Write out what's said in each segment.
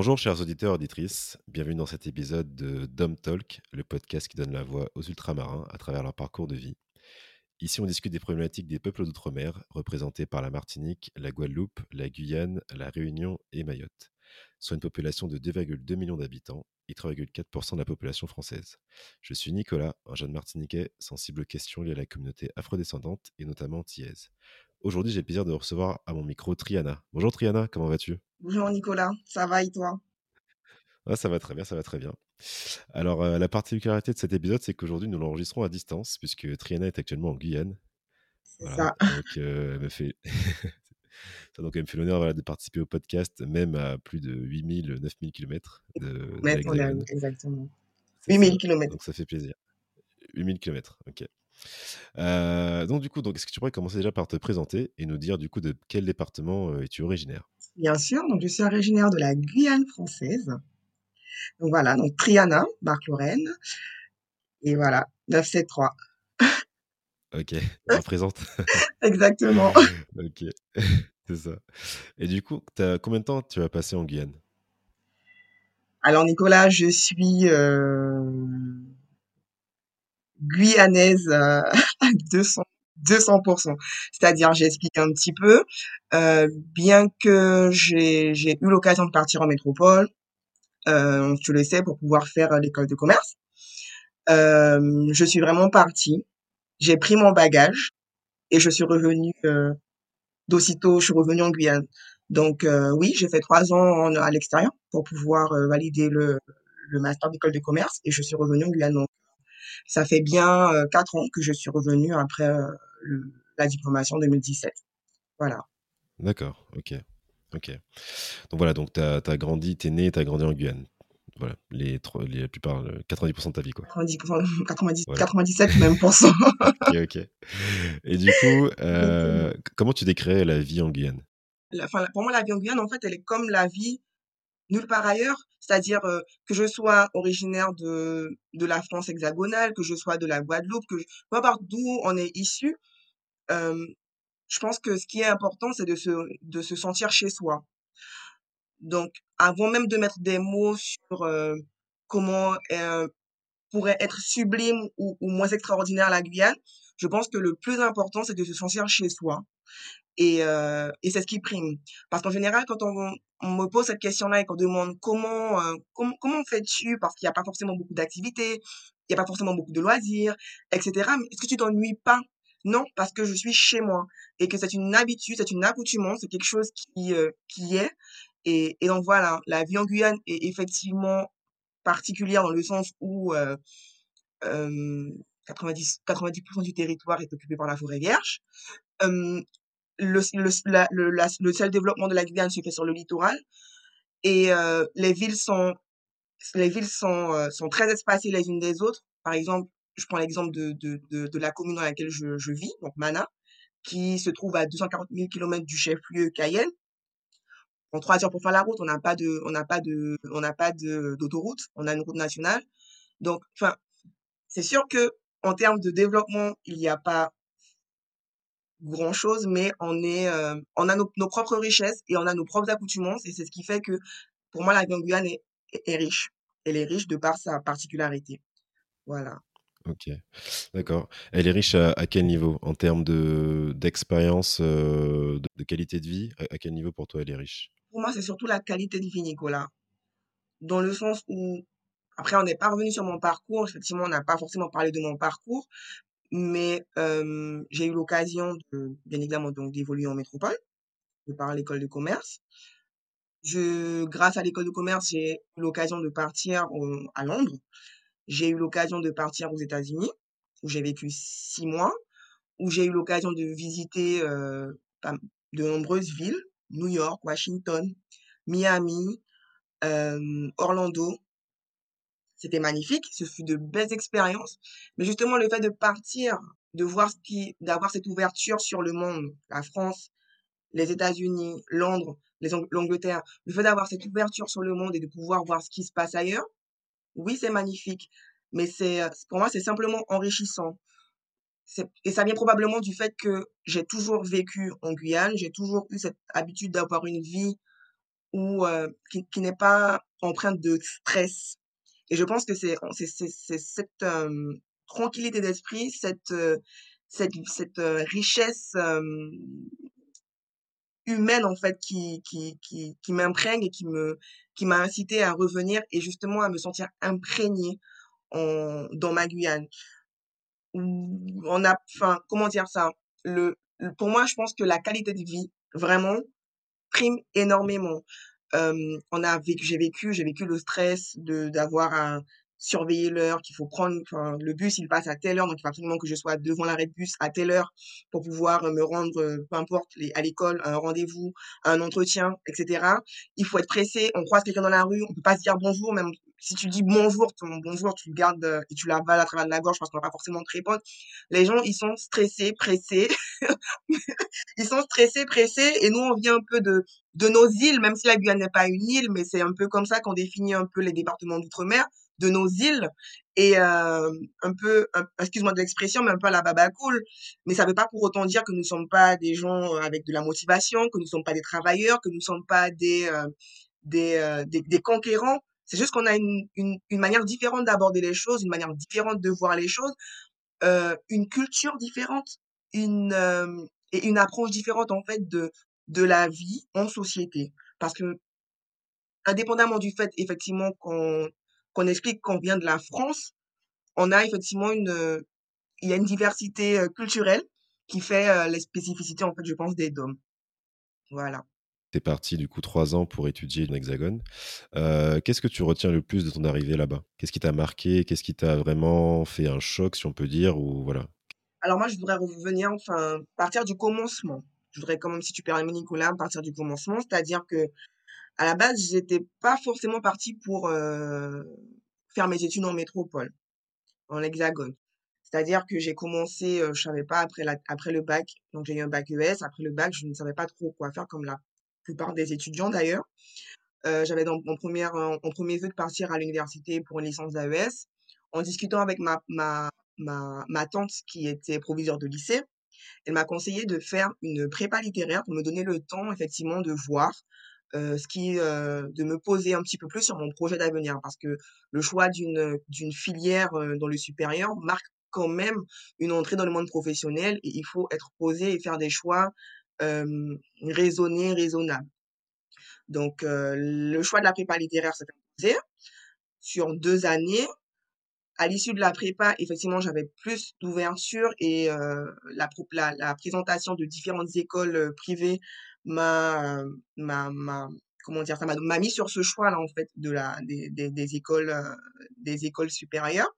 Bonjour chers auditeurs et auditrices, bienvenue dans cet épisode de Dom Talk, le podcast qui donne la voix aux ultramarins à travers leur parcours de vie. Ici, on discute des problématiques des peuples d'outre-mer, représentés par la Martinique, la Guadeloupe, la Guyane, la Réunion et Mayotte, soit une population de 2,2 millions d'habitants et 3,4% de la population française. Je suis Nicolas, un jeune Martiniquais sensible aux questions liées à la communauté afrodescendante et notamment antillaise. Aujourd'hui, j'ai le plaisir de recevoir à mon micro Triana. Bonjour Triana, comment vas-tu? Bonjour Nicolas, ça va et toi? Ah, Ça va très bien, ça va très bien. Alors, euh, la particularité de cet épisode, c'est qu'aujourd'hui, nous l'enregistrons à distance, puisque Triana est actuellement en Guyane. Voilà. Ça. Donc, euh, elle me fait... ça donc, elle me fait l'honneur voilà, de participer au podcast, même à plus de 8000, 9000 km de, de Exactement. 8000 km. Donc, ça fait plaisir. 8000 km, ok. Euh, donc, du coup, donc, est-ce que tu pourrais commencer déjà par te présenter et nous dire, du coup, de quel département euh, es-tu originaire? Bien sûr, donc je suis originaire de la Guyane française. Donc voilà, donc Triana, Marc-Lorraine. Et voilà, 973. Ok, représente. Exactement. ok, c'est ça. Et du coup, as, combien de temps tu as passé en Guyane? Alors Nicolas, je suis euh, guyanaise à 200 200%. C'est-à-dire, j'explique un petit peu, euh, bien que j'ai eu l'occasion de partir en métropole, euh, tu le sais, pour pouvoir faire l'école de commerce, euh, je suis vraiment partie. J'ai pris mon bagage et je suis revenue euh, d'aussitôt, je suis revenue en Guyane. Donc euh, oui, j'ai fait trois ans à l'extérieur pour pouvoir euh, valider le, master d'école de commerce et je suis revenue en Guyane. Ça fait bien euh, quatre ans que je suis revenue après euh, le, la diplomation 2017. Voilà. D'accord, ok. Ok. Donc voilà, donc tu as, grandi, tu es né, tu as grandi en Guyane. Voilà, les, les, la plupart, 90% de ta vie, quoi. 90%, 90, voilà. 97 même ok, ok. Et du coup, euh, comment tu décris la vie en Guyane? La, Pour moi, la vie en Guyane, en fait, elle est comme la vie nulle part ailleurs. C'est-à-dire que je sois originaire de, de la France hexagonale, que je sois de la Guadeloupe, que je, peu importe d'où on est issu, je pense que ce qui est important, c'est de se, de se sentir chez soi. Donc, avant même de mettre des mots sur comment pourrait être sublime ou, ou, moins extraordinaire la Guyane, je pense que le plus important, c'est de se sentir chez soi. Et, et c'est ce qui prime. Parce qu'en général, quand on, on, me pose cette question-là et qu'on demande comment, euh, comment, fais-tu, parce qu'il n'y a pas forcément beaucoup d'activités, il n'y a pas forcément beaucoup de loisirs, etc. Est-ce que tu t'ennuies pas? Non, parce que je suis chez moi et que c'est une habitude, c'est une accoutumance, c'est quelque chose qui, euh, qui est. Et, et donc voilà, la vie en Guyane est effectivement particulière dans le sens où euh, euh, 90, 90% du territoire est occupé par la forêt vierge. Le, le, la, le, seul développement de la Guyane se fait sur le littoral et euh, les villes sont les villes sont, euh, sont très espacées les unes des autres. Par exemple, je prends l'exemple de, de, de, la commune dans laquelle je, je vis, donc Mana, qui se trouve à 240 000 km du chef-lieu Cayenne. En trois heures pour faire la route, on n'a pas de, on n'a pas de, on n'a pas d'autoroute, on a une route nationale. Donc, enfin, c'est sûr que en termes de développement, il n'y a pas grand chose, mais on est, euh, on a nos, nos, propres richesses et on a nos propres accoutumances et c'est ce qui fait que pour moi la Guyane est, est, est, riche. Elle est riche de par sa particularité. Voilà. Ok, d'accord. Elle est riche à, à, quel niveau? En termes de d'expérience, euh, de, de, qualité de vie à, à, quel niveau pour toi elle est riche? Pour moi, c'est surtout la qualité de vie, Nicolas. Dans le sens où, après, on n'est pas revenu sur mon parcours. Effectivement, on n'a pas forcément parlé de mon parcours, mais euh, j'ai eu l'occasion de, bien évidemment, donc d'évoluer en métropole, de par l'école de commerce. Je, grâce à l'école de commerce, j'ai eu l'occasion de partir au, à Londres. J'ai eu l'occasion de partir aux États-Unis, où j'ai vécu six mois, où j'ai eu l'occasion de visiter euh, de nombreuses villes, New York, Washington, Miami, euh, Orlando, c'était magnifique, ce fut de belles expériences. Mais justement, le fait de partir, de voir ce qui, d'avoir cette ouverture sur le monde, la France, les États-Unis, Londres, l'Angleterre, le fait d'avoir cette ouverture sur le monde et de pouvoir voir ce qui se passe ailleurs, oui, c'est magnifique. Mais c'est, pour moi, c'est simplement enrichissant. Et ça vient probablement du fait que j'ai toujours vécu en Guyane, j'ai toujours eu cette habitude d'avoir une vie ou qui, qui n'est pas empreinte de stress. Et je pense que c'est cette tranquillité d'esprit, cette cette richesse humaine en fait qui qui qui, m'imprègne et qui me qui m'a incité à revenir et justement à me sentir imprégnée dans ma Guyane. On a, enfin, comment dire ça? Le, pour moi, je pense que la qualité de vie, vraiment, prime énormément. On a vécu, j'ai vécu, j'ai vécu le stress de d'avoir un surveiller l'heure, qu'il faut prendre, enfin, le bus, il passe à telle heure, donc il faut absolument que je sois devant l'arrêt de bus à telle heure pour pouvoir me rendre, euh, peu importe, à l'école, un rendez-vous, un entretien, etc. Il faut être pressé, on croise quelqu'un dans la rue, on peut pas se dire bonjour, même si tu dis bonjour, ton bonjour, tu le gardes euh, et tu l'avales à travers la gorge parce qu'on va pas forcément te répondre. Les gens, ils sont stressés, pressés. ils sont stressés, pressés, et nous, on vient un peu de, de nos îles, même si la Guyane n'est pas une île, mais c'est un peu comme ça qu'on définit un peu les départements d'outre-mer de nos îles et euh, un peu, excuse-moi de l'expression, mais un peu à la babacool. Mais ça ne veut pas pour autant dire que nous ne sommes pas des gens euh, avec de la motivation, que nous ne sommes pas des travailleurs, que nous ne sommes pas des, euh, des, des, conquérants. C'est juste qu'on a une, une, une, manière différente d'aborder les choses, une manière différente de voir les choses, une culture différente, une, et une approche différente en fait de, de la vie en société. Parce que indépendamment du fait effectivement qu'on qu'on explique qu'on vient de la France, on a effectivement une, il y a une diversité euh, culturelle qui fait euh, les spécificités, en fait, je pense, des DOM. Voilà. Tu es parti du coup trois ans pour étudier l'Hexagone. Euh, Qu'est-ce que tu retiens le plus de ton arrivée là-bas? Qu'est-ce qui t'a marqué? Qu'est-ce qui t'a vraiment fait un choc, si on peut dire ou voilà? Alors moi, je voudrais revenir, enfin, partir du commencement. Je voudrais quand même, si tu permets, Nicolas, partir du commencement, c'est-à-dire que à la base, j'étais pas forcément partie pour euh, faire mes études en métropole, en hexagone. C'est-à-dire que j'ai commencé, euh, je savais pas après le bac, donc j'ai eu un bac ES. Après le bac, je ne savais pas trop quoi faire, comme la plupart des étudiants d'ailleurs. Euh, j'avais dans mon première, en, premier vœu de partir à l'université pour une licence d'AES. En discutant avec ma, ma, ma, ma tante qui était proviseure de lycée, elle m'a conseillé de faire une prépa littéraire pour me donner le temps effectivement de voir euh, ce qui euh, de me poser un petit peu plus sur mon projet d'avenir parce que le choix d'une d'une filière euh, dans le supérieur marque quand même une entrée dans le monde professionnel et il faut être posé et faire des choix raisonnés, raisonnables. Donc le choix de la prépa littéraire s'est imposé sur deux années. À l'issue de la prépa, effectivement, j'avais plus d'ouverture et la, la, la, présentation de différentes écoles privées m'a m'a m'a comment dire ça m'a mis sur ce choix là en fait de la des, des, écoles euh, des écoles supérieures.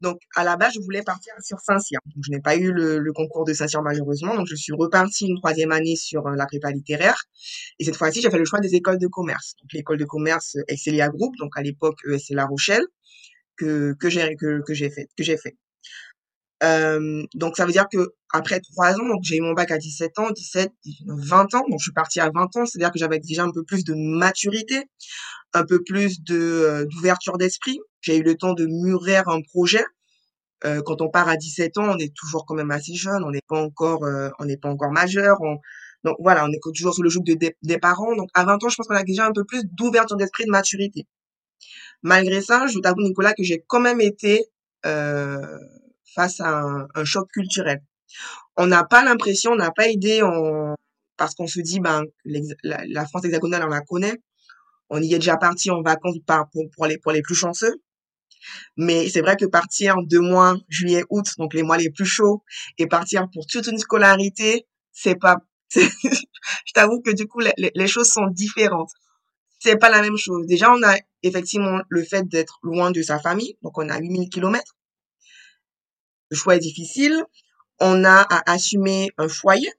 Donc à la base je voulais partir sur Saint-Cyr. Donc je n'ai pas eu le, le concours de Saint-Cyr malheureusement. Donc je suis repartie une troisième année sur euh, la prépa littéraire. Et cette fois-ci j'ai fait le choix des écoles de commerce. Donc l'école de commerce Excelia Group donc à l'époque ESC La Rochelle que que j'ai que, que j'ai fait que j'ai fait euh, donc ça veut dire que après trois ans, donc j'ai eu mon bac à 17 ans, 17, 20 ans, donc je suis partie à 20 ans, c'est-à-dire que j'avais déjà un peu plus de maturité, un peu plus de euh, d'ouverture d'esprit. J'ai eu le temps de mûrir un projet. Euh, quand on part à 17 ans, on est toujours quand même assez jeune, on n'est pas encore on n'est pas encore majeur, on, donc voilà, on est toujours sous le joug de, des parents. Donc à 20 ans, je pense qu'on a déjà un peu plus d'ouverture d'esprit, de maturité. Malgré ça, je t'avoue Nicolas que j'ai quand même été euh, face à un, choc culturel. On n'a pas l'impression, on n'a pas idée, on, parce qu'on se dit, ben, la, France hexagonale, on la connaît. On y est déjà parti en vacances pour, pour, les, pour les plus chanceux. Mais c'est vrai que partir deux mois, juillet, août, donc les mois les plus chauds, et partir pour toute une scolarité, c'est pas, je t'avoue que du coup, les, les choses sont différentes. C'est pas la même chose. Déjà, on a effectivement le fait d'être loin de sa famille, donc on a 8000 kilomètres le choix est difficile. On a à assumer un foyer,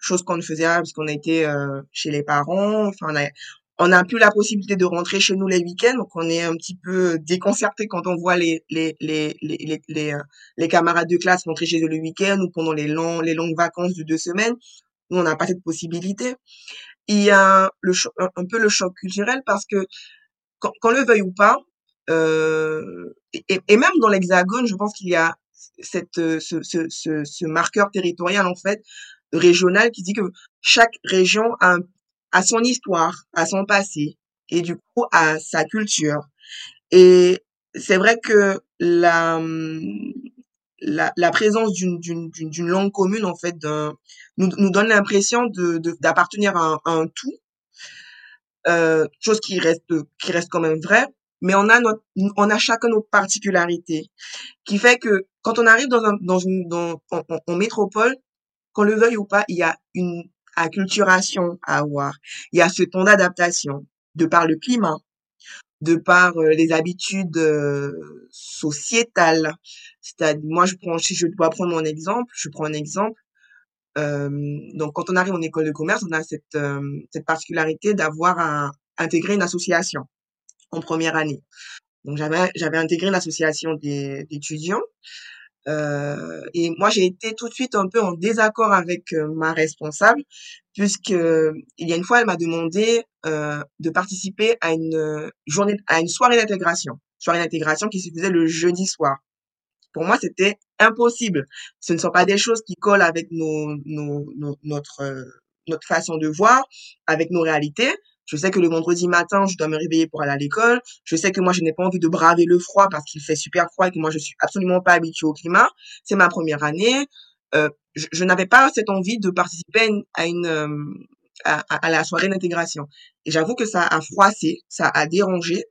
chose qu'on ne faisait pas parce qu'on a été euh, chez les parents. Enfin, on a, on a plus la possibilité de rentrer chez nous les week-ends, donc on est un petit peu déconcerté quand on voit les les les les les, euh, les, camarades de classe rentrer chez eux le week-end ou pendant les longs les longues vacances de deux semaines. Nous, on n'a pas cette possibilité. Il y a le un peu le choc culturel parce que quand, le veuille ou pas, euh, et, même dans l'Hexagone, je pense qu'il y a cette, euh, ce, ce, ce, marqueur territorial en fait régional qui dit que chaque région a, à son histoire, à son passé et du coup à sa culture. Et c'est vrai que la, la, la présence d'une, langue commune, en fait, nous, nous donne l'impression de, d'appartenir à, un, tout, euh, chose qui reste, qui reste quand même vraie, mais on a notre, on a chacun nos particularités, qui fait que quand on arrive dans un, dans une, dans, en, métropole, qu'on le veuille ou pas, il y a une acculturation à avoir. Il y a ce temps d'adaptation, de par le climat, de par euh, les habitudes euh, sociétales. C'est-à-dire, moi, je prends, si je dois prendre mon exemple, je prends un exemple. Euh, donc, quand on arrive en école de commerce, on a cette, cette particularité d'avoir à intégrer une association en première année. Donc, j'avais, intégré l'association d'étudiants. Euh, et moi, j'ai été tout de suite un peu en désaccord avec ma responsable, puisque il y a une fois, elle m'a demandé euh, de participer à une journée, à une soirée d'intégration, soirée d'intégration qui se faisait le jeudi soir. Pour moi, c'était impossible. Ce ne sont pas des choses qui collent avec nos, notre notre façon de voir, avec nos réalités. Je sais que le vendredi matin, je dois me réveiller pour aller à l'école. Je sais que moi, je n'ai pas envie de braver le froid parce qu'il fait super froid et que moi, je suis absolument pas habituée au climat. C'est ma première année. Euh, je, n'avais pas cette envie de participer à une, euh, à, la soirée d'intégration. Et j'avoue que ça a froissé, ça a dérangé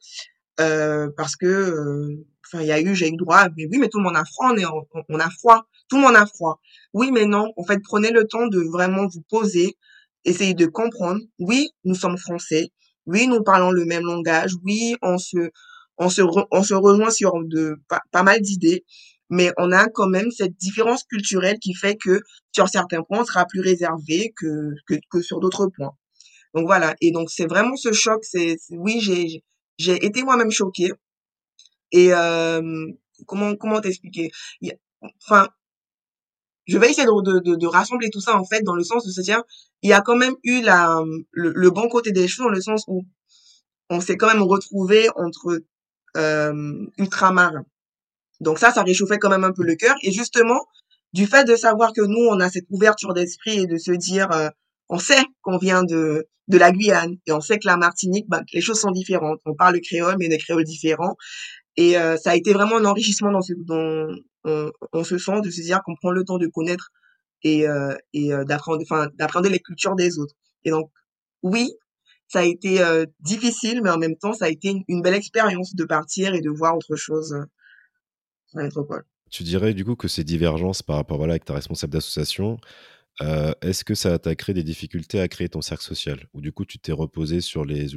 euh, parce que, euh, enfin, il y a eu, j'ai eu droit, mais oui, mais tout le monde a froid, on, est, on, a froid, tout le monde a froid. Oui, mais non, en fait, prenez le temps de vraiment vous poser, essayer de comprendre. Oui, nous sommes français. Oui, nous parlons le même langage. Oui, on se, on se, on se rejoint sur de pas mal d'idées mais on a quand même cette différence culturelle qui fait que sur certains points, on sera plus réservé que, que, que sur d'autres points. Donc voilà, et donc c'est vraiment ce choc, c'est oui, j'ai j'ai été moi-même choquée. Et euh, comment comment t'expliquer? Enfin, je vais essayer de, de, de, rassembler tout ça en fait dans le sens de se dire, il y a quand même eu la le, le bon côté des choses dans le sens où on s'est quand même retrouvé entre euh, ultramarins donc ça, ça réchauffait quand même un peu le cœur. Et justement, du fait de savoir que nous, on a cette ouverture d'esprit et de se dire, euh, on sait qu'on vient de, de la Guyane et on sait que la Martinique, bah, les choses sont différentes. On parle le créole, mais des créoles différents. Et euh, ça a été vraiment un enrichissement dans ce dont on, se sent, de se dire qu'on prend le temps de connaître et, euh, et d'apprendre, enfin, d'apprendre les cultures des autres. Et donc, oui, ça a été difficile, mais en même temps, ça a été une, belle expérience de partir et de voir autre chose tu dirais du coup que ces divergences par rapport voilà, avec ta responsable d'association, euh, est-ce que ça t'a créé des difficultés à créer ton cercle social? Ou du coup tu t'es reposé sur les,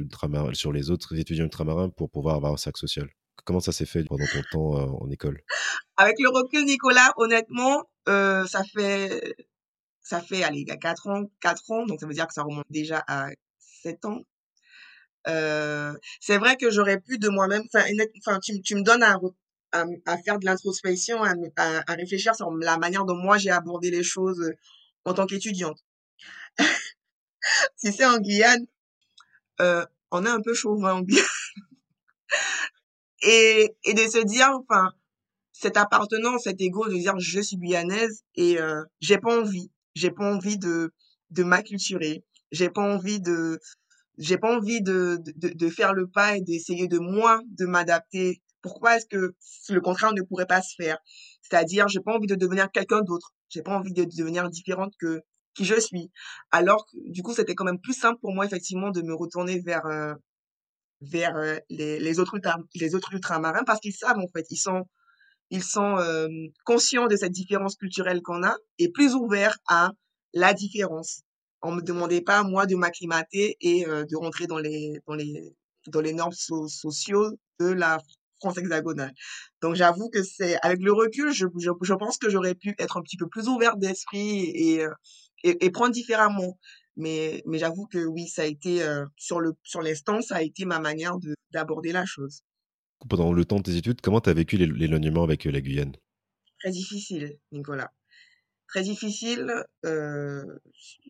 sur les autres étudiants ultramarins pour pouvoir avoir un cercle social? Comment ça s'est fait pendant ton temps euh, en école? Avec le recul, Nicolas, honnêtement, euh, ça fait, ça fait, allez, il y a 4 ans, 4 ans, donc ça veut dire que ça remonte déjà à 7 ans. c'est vrai que j'aurais pu de moi-même, enfin, tu, me donnes à, faire de l'introspection, à, réfléchir sur la manière dont moi j'ai abordé les choses euh, en tant qu'étudiante. si c'est en Guyane, euh, on est un peu chauvin en Guyane. Et, et de se dire, enfin, cette appartenance, cet ego de dire je suis guyanaise et euh, j'ai pas envie, j'ai pas envie de de m'acculturer, j'ai pas envie de j'ai pas envie de, de, de faire le pas et d'essayer de moi de m'adapter pourquoi est-ce que le contraire ne pourrait pas se faire? C'est-à-dire, j'ai pas envie de devenir quelqu'un d'autre. J'ai pas envie de devenir différente que qui je suis. Alors, du coup, c'était quand même plus simple pour moi effectivement de me retourner vers euh, vers euh, les, autres les autres ultramarins parce qu'ils savent en fait, ils sont ils sont euh, conscients de cette différence culturelle qu'on a et plus ouverts à la différence. On me demandait pas moi de m'acclimater et de rentrer dans les dans les dans les normes sociaux de la France hexagonale. Donc j'avoue que c'est avec le recul, je, je, je pense que j'aurais pu être un petit peu plus ouverte d'esprit euh, et, et, prendre différemment. Mais, mais j'avoue que oui, ça a été euh, sur le sur l'instant, ça a été ma manière de d'aborder la chose. Pendant le temps de tes études, comment tu as vécu l'éloignement avec euh, la Guyane? Très difficile, Nicolas. Très difficile, euh,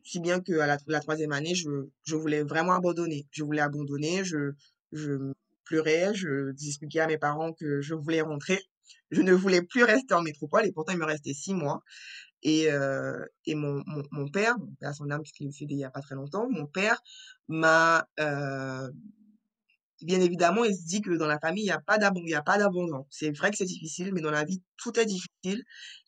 si bien que à la, la troisième année, je, je voulais vraiment abandonner. Je voulais abandonner, je, je pleurais, je expliquais à mes parents que je voulais rentrer. Je ne voulais plus rester en métropole et pourtant il me restait six mois. Et, euh, mon, mon, mon père, à son âme, puisqu'il est décédé il n'y a pas très longtemps, mon père m'a, euh, bien évidemment, il se dit que dans la famille, il n'y a pas d'abondance. C'est vrai que c'est difficile, mais dans la vie, tout est difficile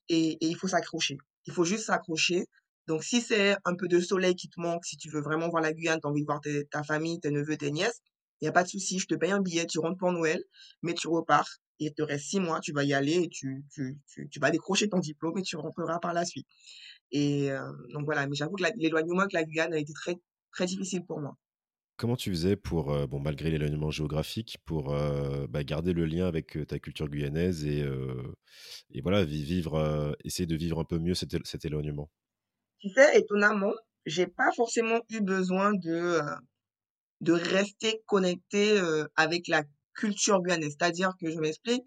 et, et il faut s'accrocher. Il faut juste s'accrocher. Donc, si c'est un peu de soleil qui te manque, si tu veux vraiment voir la Guyane, tu as envie de voir ta famille, tes neveux, tes nièces, il n'y a pas de souci, je te paye un billet, tu rentres pour Noël, mais tu repars il te reste six mois, tu vas y aller et tu, tu, tu, vas décrocher ton diplôme et tu rentreras par la suite. Et euh, donc voilà, mais j'avoue que l'éloignement avec la Guyane a été très, très difficile pour moi. Comment tu faisais pour, euh, bon, malgré l'éloignement géographique, pour euh, bah, garder le lien avec ta culture guyanaise et, et voilà, vivre, essayer de vivre un peu mieux cet, cet éloignement? Tu sais, étonnamment, j'ai pas forcément eu besoin de, de rester connecté avec la culture guyanaise. C'est-à-dire que je m'explique,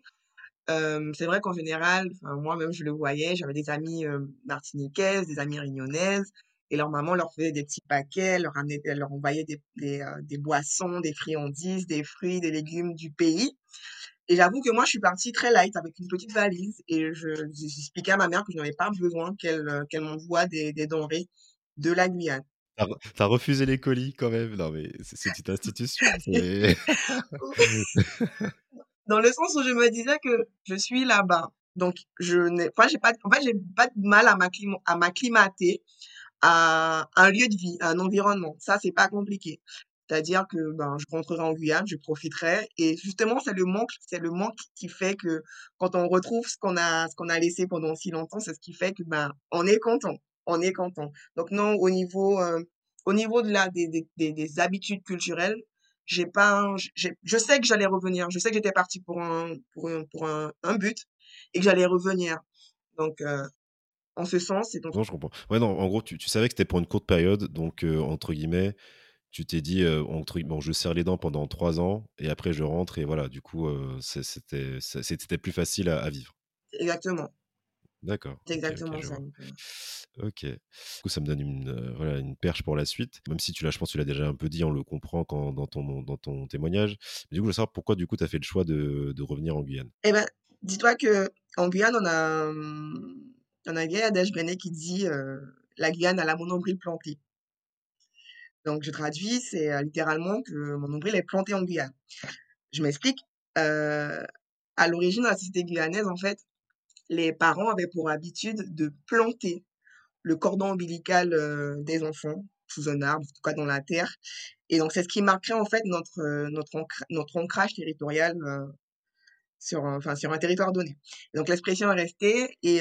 c'est vrai qu'en général, moi-même je le voyais, j'avais des amis martiniquaises, des amis réunionnaises, et leur maman leur faisait des petits paquets, leur, amenait, leur envoyait des, des, des, boissons, des friandises, des fruits, des légumes du pays. Et j'avoue que moi, je suis partie très light avec une petite valise et je, j'expliquais à ma mère que je n'avais pas besoin qu'elle, qu'elle m'envoie des, des denrées de la Guyane. T'as refusé les colis quand même. Non, mais c'est une institution. Dans le sens où je me disais que je suis là-bas. Donc, je n'ai pas, j'ai pas, en fait, j'ai pas de mal à m'acclimater à un lieu de vie, à un environnement. Ça, c'est pas compliqué. C'est-à-dire que ben, je rentrerai en Guyane, je profiterai. Et justement, c'est le manque, c'est le manque qui fait que quand on retrouve ce qu'on a, ce qu'on a laissé pendant si longtemps, c'est ce qui fait que ben, on est content on est content. Donc non, au niveau, euh, au niveau de la, des, des, des habitudes culturelles, j'ai pas, je sais que j'allais revenir. Je sais que j'étais partie pour un, pour un, pour un, un but et que j'allais revenir. Donc, euh, en ce sens, c'est donc. Non, je comprends. Ouais, non, en gros, tu, tu savais que c'était pour une courte période, donc euh, entre guillemets, tu t'es dit, entre, bon, je serre les dents pendant trois ans et après je rentre et voilà, du coup, c'était, c'était plus facile à, à vivre. Exactement. D'accord. C'est exactement ça. Ok. Du coup, ça me donne une, euh, voilà, une perche pour la suite. Même si tu l'as, je pense que tu l'as déjà un peu dit, on le comprend quand, dans, ton, dans ton témoignage. Mais du coup, je veux savoir pourquoi du coup tu as fait le choix de, de revenir en Guyane? Eh ben, dis-toi que en Guyane, on a, on a un vieil adage qui dit euh, la Guyane a la mon nombril planté. Donc, je traduis, c'est euh, littéralement que mon nombril est planté en Guyane. Je m'explique. à l'origine la société guyanaise, en fait, les parents avaient pour habitude de planter le cordon ombilical des enfants sous un arbre, en tout cas dans la terre. Et donc, c'est ce qui marquerait en fait notre, notre, notre ancrage territorial sur, un, enfin, sur un territoire donné. donc, l'expression est restée et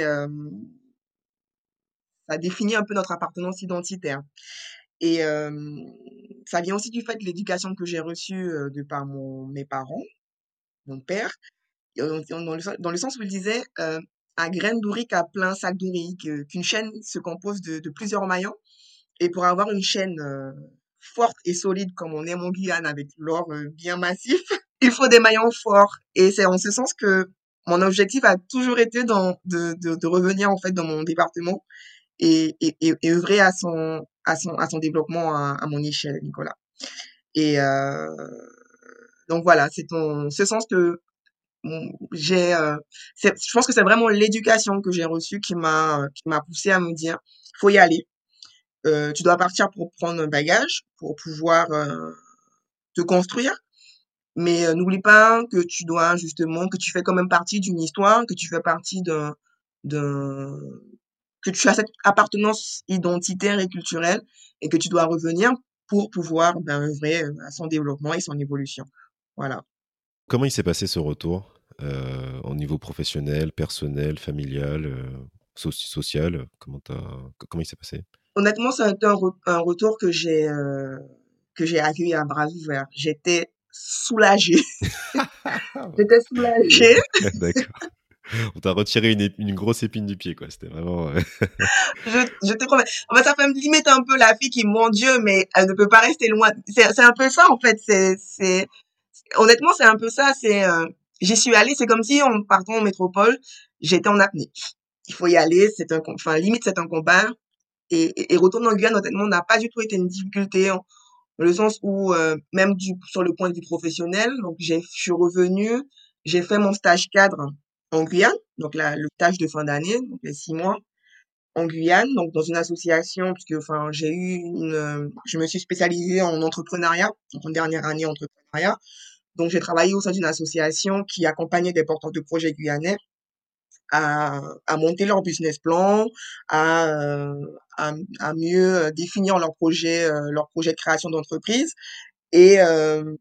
ça définit un peu notre appartenance identitaire. Et ça vient aussi du fait de l'éducation que j'ai reçue de par mon, mes parents, mon père, dans le, dans le sens où il disait à graines d'ouric à plein sac d'ouric, qu'une chaîne se compose de, plusieurs maillons. Et pour avoir une chaîne euh, forte et solide comme on est en Guyane avec l'or euh, bien massif, il faut des maillons forts. Et c'est en ce sens que mon objectif a toujours été de, revenir en fait dans mon département et, œuvrer à son, développement à, à mon échelle, Nicolas. Et euh, donc voilà, c'est en ce sens que j'ai euh, je pense que c'est vraiment l'éducation que j'ai reçue qui m'a qui m'a poussé à me dire faut y aller. Euh, tu dois partir pour prendre un bagage pour pouvoir euh, te construire. Mais euh, n'oublie pas que tu dois justement que tu fais quand même partie d'une histoire que tu fais partie d'un d'un que tu as cette appartenance identitaire et culturelle et que tu dois revenir pour pouvoir ben, œuvrer à son développement et son évolution. Voilà. Comment il s'est passé ce retour? euh, au niveau professionnel, personnel, familial, euh, social comment, comment il s'est passé? Honnêtement, ça a été un, retour que j'ai euh, que j'ai accueilli à bras ouverts. J'étais soulagée. J'étais soulagée. D'accord. On t'a retiré une, une, grosse épine du pied, quoi. C'était vraiment. je, je, te promets. En fait, ça fait me limite un peu la fille qui, mon Dieu, mais elle ne peut pas rester loin. C'est un peu ça, en fait. C'est honnêtement, c'est un peu ça. C'est, euh, j'y suis allée. C'est comme si en partant en métropole, j'étais en apnée. Il faut y aller. C'est un, enfin, limite, c'est un combat. Et, et, retourner en Guyane, honnêtement, n'a pas du tout été une difficulté. dans le sens où, euh, même du, sur le point de vue professionnel, donc j'ai, je suis revenue, j'ai fait mon stage cadre en Guyane, donc la, le stage de fin d'année, donc les six mois en Guyane, donc dans une association, puisque enfin j'ai eu je me suis spécialisée en entrepreneuriat, donc en dernière année entrepreneuriat. Donc j'ai travaillé au sein d'une association qui accompagnait des porteurs de projets guyanais à, à monter leur business plan, à, euh, à, à mieux définir leur projet, euh, leur projet de création d'entreprise et euh,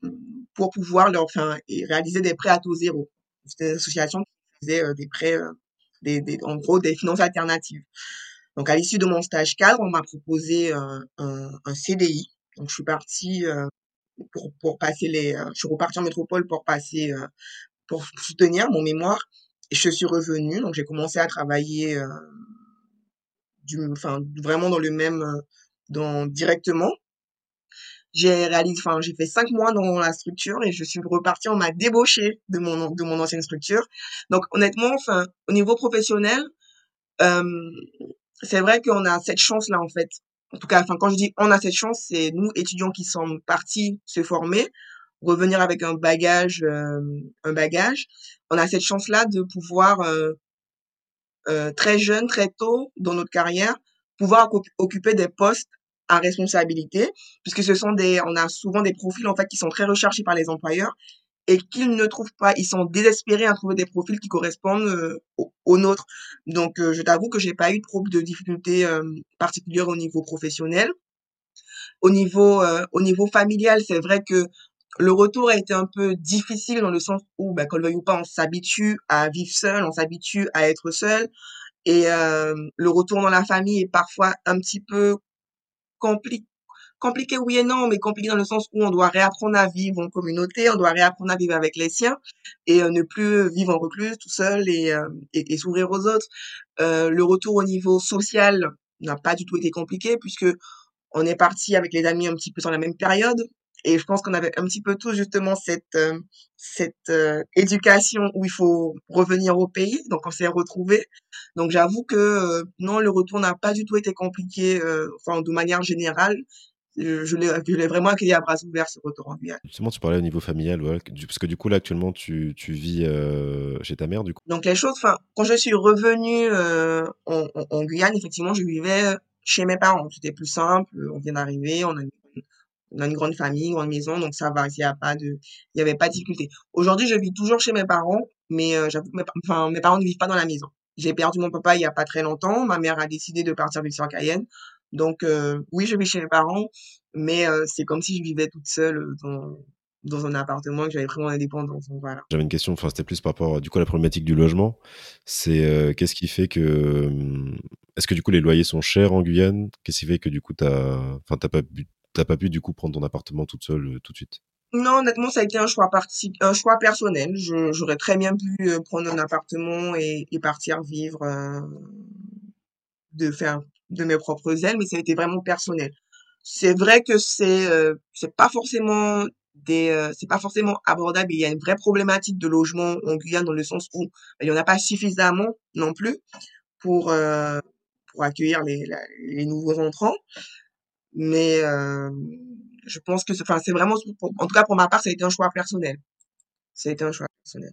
pour pouvoir leur, enfin, réaliser des prêts à taux zéro. C'était une association qui faisait euh, des prêts, euh, des, des, en gros, des finances alternatives. Donc, à l'issue de mon stage cadre, on m'a proposé un, un, un, CDI. Donc, je suis partie euh, pour, pour passer les, je suis repartie en métropole pour passer, pour soutenir mon mémoire. Et je suis revenue. Donc, j'ai commencé à travailler, du, enfin, vraiment dans le même, dans, directement j'ai réalisé, enfin, j'ai fait cinq mois dans la structure et je suis repartie, on m'a débauché de mon, de mon ancienne structure. Donc, honnêtement, enfin, au niveau professionnel, euh, c'est vrai qu'on a cette chance-là, en fait. En tout cas, enfin, quand je dis on a cette chance, c'est nous, étudiants qui sommes partis se former, revenir avec un bagage, euh, un bagage. On a cette chance-là de pouvoir, euh, euh, très jeune, très tôt dans notre carrière, pouvoir occuper des postes à responsabilité, puisque ce sont des, on a souvent des profils en fait qui sont très recherchés par les employeurs et qu'ils ne trouvent pas, ils sont désespérés à trouver des profils qui correspondent euh, aux, nôtres. Donc, euh, je t'avoue que j'ai pas eu de, de difficultés euh, particulières au niveau professionnel. Au niveau, au niveau familial, c'est vrai que le retour a été un peu difficile dans le sens où, bah, qu'on le veuille ou pas, on s'habitue à vivre seul, on s'habitue à être seul. Et le retour dans la famille est parfois un petit peu compliqué compliqué oui et non, mais compliqué dans le sens où on doit réapprendre à vivre en communauté, on doit réapprendre à vivre avec les siens et euh, ne plus vivre en recluse tout seul et, euh, et, s'ouvrir aux autres. Euh, le retour au niveau social n'a pas du tout été compliqué puisque on est parti avec les amis un petit peu dans la même période et je pense qu'on avait un petit peu tous justement cette cette éducation où il faut revenir au pays donc on s'est retrouvés donc j'avoue que non le retour n'a pas du tout été compliqué enfin de manière générale je, je l'ai vraiment accueilli à bras ouverts ce retour en Guyane. Justement, tu parlais au niveau familial, ouais, parce que du coup là actuellement tu, tu vis euh, chez ta mère du coup. Donc les choses, enfin quand je suis revenue euh, en, en, en, Guyane, effectivement, je vivais chez mes parents. C'était plus simple. On vient d'arriver, on a, on a une grande famille, une grande maison, donc ça va. Il y a pas de, il y avait pas de difficulté. Aujourd'hui, je vis toujours chez mes parents, mais euh, j'avoue, mes, enfin mes parents ne vivent pas dans la maison. J'ai perdu mon papa il y a pas très longtemps. Ma mère a décidé de partir vivre sur Cayenne. Donc euh, oui, je vis chez mes parents, mais euh, c'est comme si je vivais toute seule euh, dans, dans un appartement que j'avais vraiment indépendance. voilà. J'avais une question, enfin c'était plus par rapport du coup à la problématique du logement. C'est qu'est-ce qui fait que est-ce que du coup les loyers sont chers en Guyane? Qu'est-ce qui fait que du coup t'as enfin t'as pas pu t'as pas pu du coup prendre ton appartement toute seule tout de suite? Non, honnêtement, ça a été un choix parti, un choix personnel. J'aurais très bien pu prendre un appartement et, et partir vivre, de faire de mes propres ailes, mais ça a été vraiment personnel. C'est vrai que c'est euh, c'est pas forcément des euh, c'est pas forcément abordable. Il y a une vraie problématique de logement en Guyane dans le sens où il y en a pas suffisamment non plus pour euh, pour accueillir les, les nouveaux entrants. Mais euh, je pense que enfin c'est vraiment en tout cas pour ma part ça a été un choix personnel. Ça a été un choix personnel.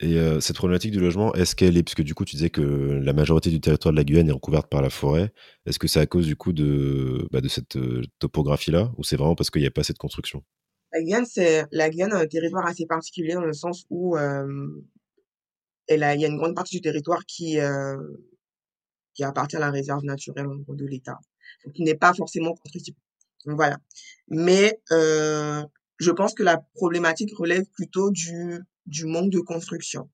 Et euh, cette problématique du logement, est-ce qu'elle est, parce que du coup tu disais que la majorité du territoire de la Guyane est recouverte par la forêt, est-ce que c'est à cause du coup de, bah, cette euh, topographie-là, ou c'est vraiment parce qu'il n'y a pas assez de construction? La Guyane, c'est la Guyane un territoire assez particulier dans le sens où euh, il y a une grande partie du territoire qui qui appartient à la réserve naturelle de l'État, qui n'est pas forcément constructible. Voilà. Mais je pense que la problématique relève plutôt du du manque de construction.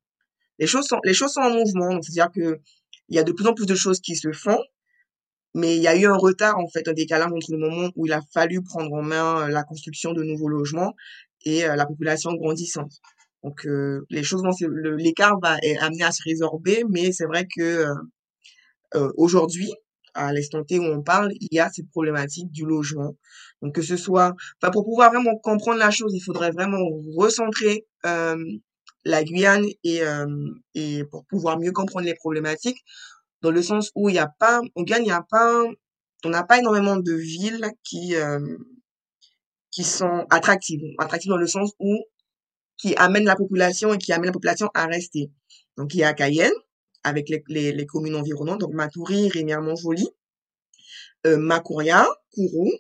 Les choses sont, les choses sont en mouvement, c'est-à-dire que il y a de plus en plus de choses qui se font, mais il y a eu un retard, en fait, un décalage entre le moment où il a fallu prendre en main euh, la construction de nouveaux logements et euh, la population grandissante. Donc, euh, les choses l'écart va est amené à se résorber, mais c'est vrai que aujourd'hui, à l'instant T où on parle, il y a cette problématique du logement. Donc que ce soit, enfin pour pouvoir vraiment comprendre la chose, il faudrait vraiment recentrer euh, la Guyane et euh, et pour pouvoir mieux comprendre les problématiques, dans le sens où il n'y a pas, en Guyane il n'y a pas, on n'a pas énormément de villes qui euh, qui sont attractives, attractives dans le sens où qui amène la population et qui amène la population à rester. Donc, il y a Cayenne, avec les, les, les communes environnantes, donc Matoury, Rémière-Montjoly, euh, Macouria, Kourou,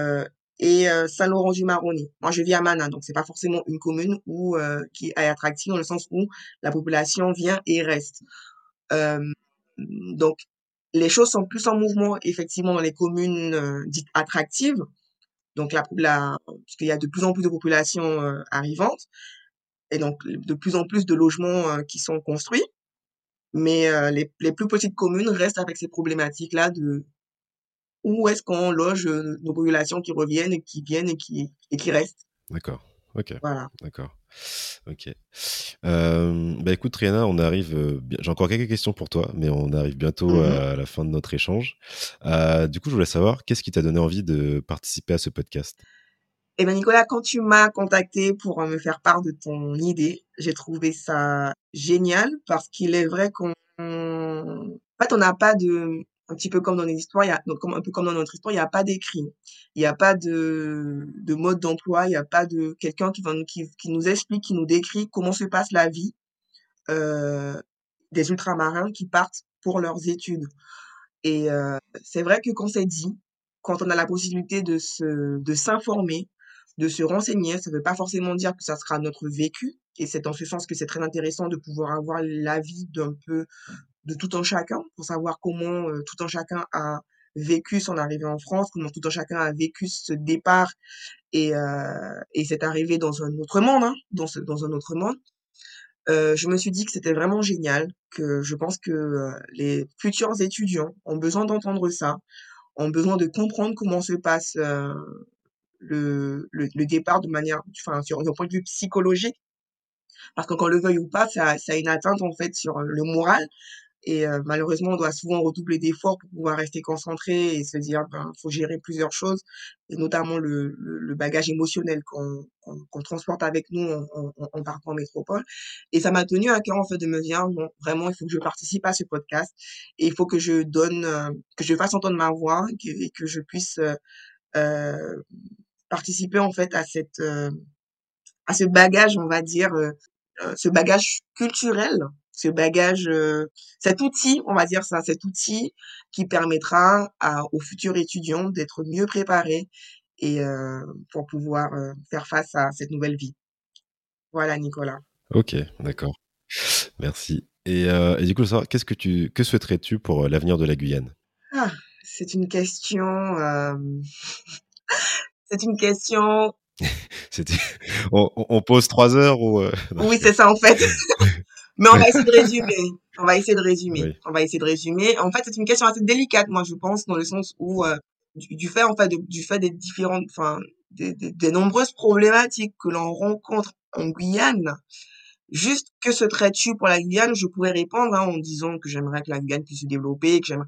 euh, et euh, Saint-Laurent-du-Maroni. Moi, je vis à Mana, donc c'est pas forcément une commune où euh, qui est attractive dans le sens où la population vient et reste. Euh, donc, les choses sont plus en mouvement effectivement dans les communes euh, dites attractives. Donc, la, la, parce qu'il y a de plus en plus de populations arrivantes et donc de plus en plus de logements qui sont construits. Mais les, les plus petites communes restent avec ces problématiques-là de où est-ce qu'on loge euh, nos populations qui reviennent et qui viennent et qui, et qui restent. D'accord. Ok. Voilà. D'accord. Ok. Euh, bah écoute, Rihanna, on arrive. Euh, J'ai encore quelques questions pour toi, mais on arrive bientôt Mhm. à la fin de notre échange. Euh, du coup, je voulais savoir, qu'est-ce qui t'a donné envie de participer à ce podcast? Eh bien, Nicolas, quand tu m'as contacté pour euh, me faire part de ton idée, j'ai trouvé ça génial parce qu'il est vrai qu'on, en fait, on n'a pas de, un petit peu comme dans les histoires, y a, donc, un peu comme dans notre histoire, il n'y a pas d'écrit. Il n'y a pas de, de mode d'emploi, il n'y a pas de quelqu'un qui qui, qui nous explique, qui nous décrit comment se passe la vie, euh, des ultramarins qui partent pour leurs études. Et euh, c'est vrai que quand c'est dit, quand on a la possibilité de se, de s'informer, de se renseigner, ça ne veut pas forcément dire que ça sera notre vécu. Et c'est dans ce sens que c'est très intéressant de pouvoir avoir l'avis d'un peu de tout un chacun pour savoir comment euh, tout un chacun a vécu son arrivée en France, comment tout un chacun a vécu ce départ et, euh, et cette arrivée dans un autre monde, hein, dans, un autre monde. Euh, je me suis dit que c'était vraiment génial, que je pense que euh, les futurs étudiants ont besoin d'entendre ça, ont besoin de comprendre comment se passe le, le, le départ de manière, enfin, sur un point de vue psychologique, parce que qu'on le veuille ou pas, ça, ça a une atteinte en fait sur le moral. Et euh, malheureusement, on doit souvent redoubler d'efforts pour pouvoir rester concentré et se dire, ben, faut gérer plusieurs choses, et notamment le, le, le bagage émotionnel qu'on qu'on qu'on transporte avec nous en, en, en partant en métropole. Et ça m'a tenu à cœur en fait de me dire, bon, vraiment, il faut que je participe à ce podcast et il faut que je donne, euh, que je fasse entendre ma voix que, et que je puisse euh, euh, participer en fait à cette euh, à ce bagage, on va dire, euh, euh, ce bagage culturel, ce bagage, euh, cet outil, on va dire ça, cet outil qui permettra à, aux futurs étudiants d'être mieux préparés et euh, pour pouvoir euh, faire face à cette nouvelle vie. Voilà, Nicolas. Ok, d'accord. Merci. Et, euh, et du coup, qu'est-ce que tu, que souhaiterais-tu pour l'avenir de la Guyane? Ah, c'est une question, c'est une question. On, on pose trois heures ou euh, Oui, c'est ça en fait. Mais on va essayer de résumer. On va essayer de résumer. Oui. On va essayer de résumer. En fait, c'est une question assez délicate, moi, je pense, dans le sens où, euh, du, du fait, en fait, de- du fait des différentes, enfin, des, des, des nombreuses problématiques que l'on rencontre en Guyane, juste que se traites-tu pour la Guyane, je pourrais répondre, hein, en disant que j'aimerais que la Guyane puisse se développer, que j'aimerais,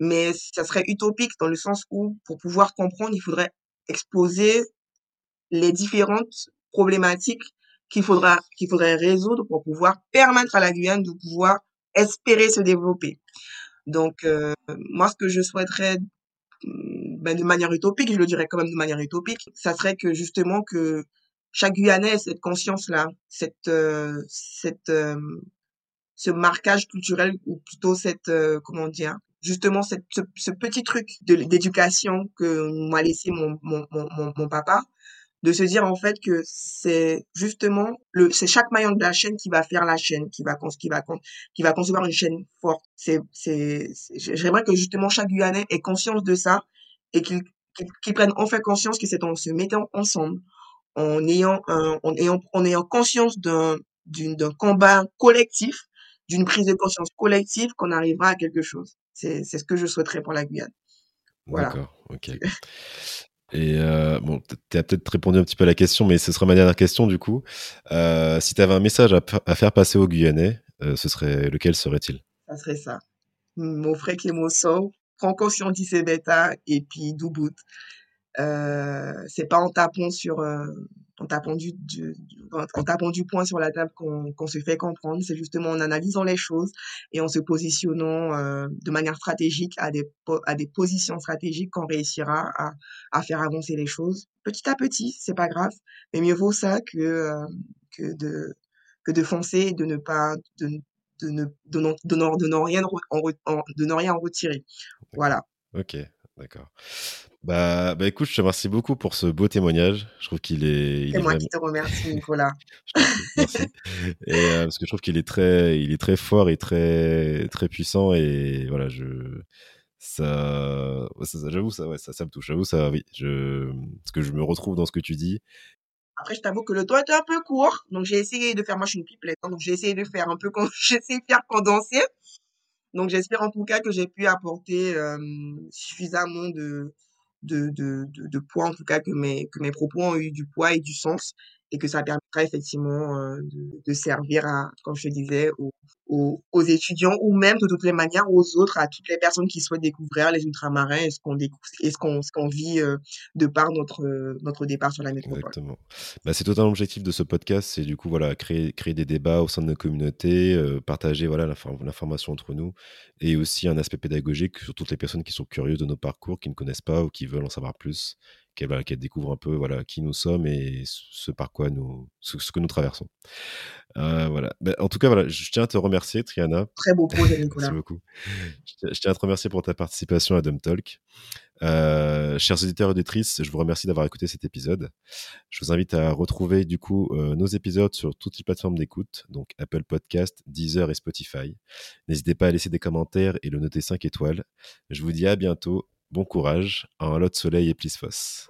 mais ça serait utopique dans le sens où, pour pouvoir comprendre, il faudrait exposer les différentes problématiques qu'il faudra, qu'il faudrait résoudre pour pouvoir permettre à la Guyane de pouvoir espérer se développer. Donc, euh, moi, ce que je souhaiterais, mm, ben, de manière utopique, je le dirais quand même de manière utopique, ça serait que justement que chaque Guyanais ait cette conscience-là, cette, euh, cette, euh, ce marquage culturel ou plutôt cette, comment dire, justement cette, ce, petit truc d'éducation que m'a laissé mon, mon, mon papa, de se dire en fait que c'est justement le c'est chaque maillon de la chaîne qui va faire la chaîne qui va qui va qui va concevoir une chaîne forte. C'est c'est j'aimerais que justement chaque Guyanais ait conscience de ça et qu'il qu'il qu'il prenne enfin conscience que c'est en se mettant ensemble en ayant un, en ayant en ayant conscience d'un d'un combat collectif d'une prise de conscience collective qu'on arrivera à quelque chose. C'est c'est ce que je souhaiterais pour la Guyane. Voilà. D'accord, ok. Et euh, bon, tu as peut-être répondu un petit peu à la question, mais ce sera ma dernière question du coup. Euh, si tu avais un message à, faire passer aux Guyanais, euh, ce serait lequel serait-il? Ça serait ça Mon frère Clémenceau, prends conscience Beta et puis Doubout. Euh, c'est pas en tapant sur, euh, en tapant du, en tapant du poing sur la table qu'on se fait comprendre. C'est justement en analysant les choses et en se positionnant euh, de manière stratégique à des, à des positions stratégiques qu'on réussira à, à faire avancer les choses. Petit à petit, c'est pas grave, mais mieux vaut ça que, euh, que, de, que de foncer et de ne pas, de, de ne, de, non, de, de, rien en, de ne rien en retirer. Voilà. Ok, d'accord. Bah, bah écoute, je te remercie beaucoup pour ce beau témoignage. Je trouve qu'il est. C'est moi qui te remercie, Nicolas. Merci. Et, euh, parce que je trouve qu'il est très, il est très fort et très, très puissant et voilà, je, ça, ça j'avoue, ça, ouais, ça, ça me touche. J'avoue, ça, oui, je, parce que je me retrouve dans ce que tu dis. Après, je t'avoue que le temps était un peu court, donc j'ai essayé de faire. Moi, je suis une pipelette, hein, donc j'ai essayé de faire un peu, j'ai essayé de faire condenser. Donc, j'espère en tout cas que j'ai pu apporter euh, suffisamment de, de, de, de, poids, en tout cas que mes, que mes propos ont eu du poids et du sens et que ça permettra effectivement euh, de, servir à, comme je disais, aux, étudiants ou même de toutes les manières aux autres, à toutes les personnes qui souhaitent découvrir les ultramarins et ce qu'on ce qu'on ce qu'on vit euh, de par notre notre départ sur la métropole. Exactement. Bah, c'est totalement l'objectif de ce podcast, c'est du coup voilà créer créer des débats au sein de nos communautés, euh, partager voilà l'information entre nous et aussi un aspect pédagogique sur toutes les personnes qui sont curieuses de nos parcours, qui ne connaissent pas ou qui veulent en savoir plus qu'elle découvre un peu voilà qui nous sommes et ce par quoi nous ce, que nous traversons. Euh, voilà. Ben, en tout cas, voilà, je tiens à te remercier, Triana. Très beau projet, Nicolas. Merci beaucoup. Je, tiens à te remercier pour ta participation à Dumb Talk. Euh, chers auditeurs et auditrices, je vous remercie d'avoir écouté cet épisode. Je vous invite à retrouver du coup euh, nos épisodes sur toutes les plateformes d'écoute, donc Apple Podcast, Deezer et Spotify. N'hésitez pas à laisser des commentaires et le noter 5 étoiles. Je vous dis à bientôt Bon courage, un lot de soleil et plisphos.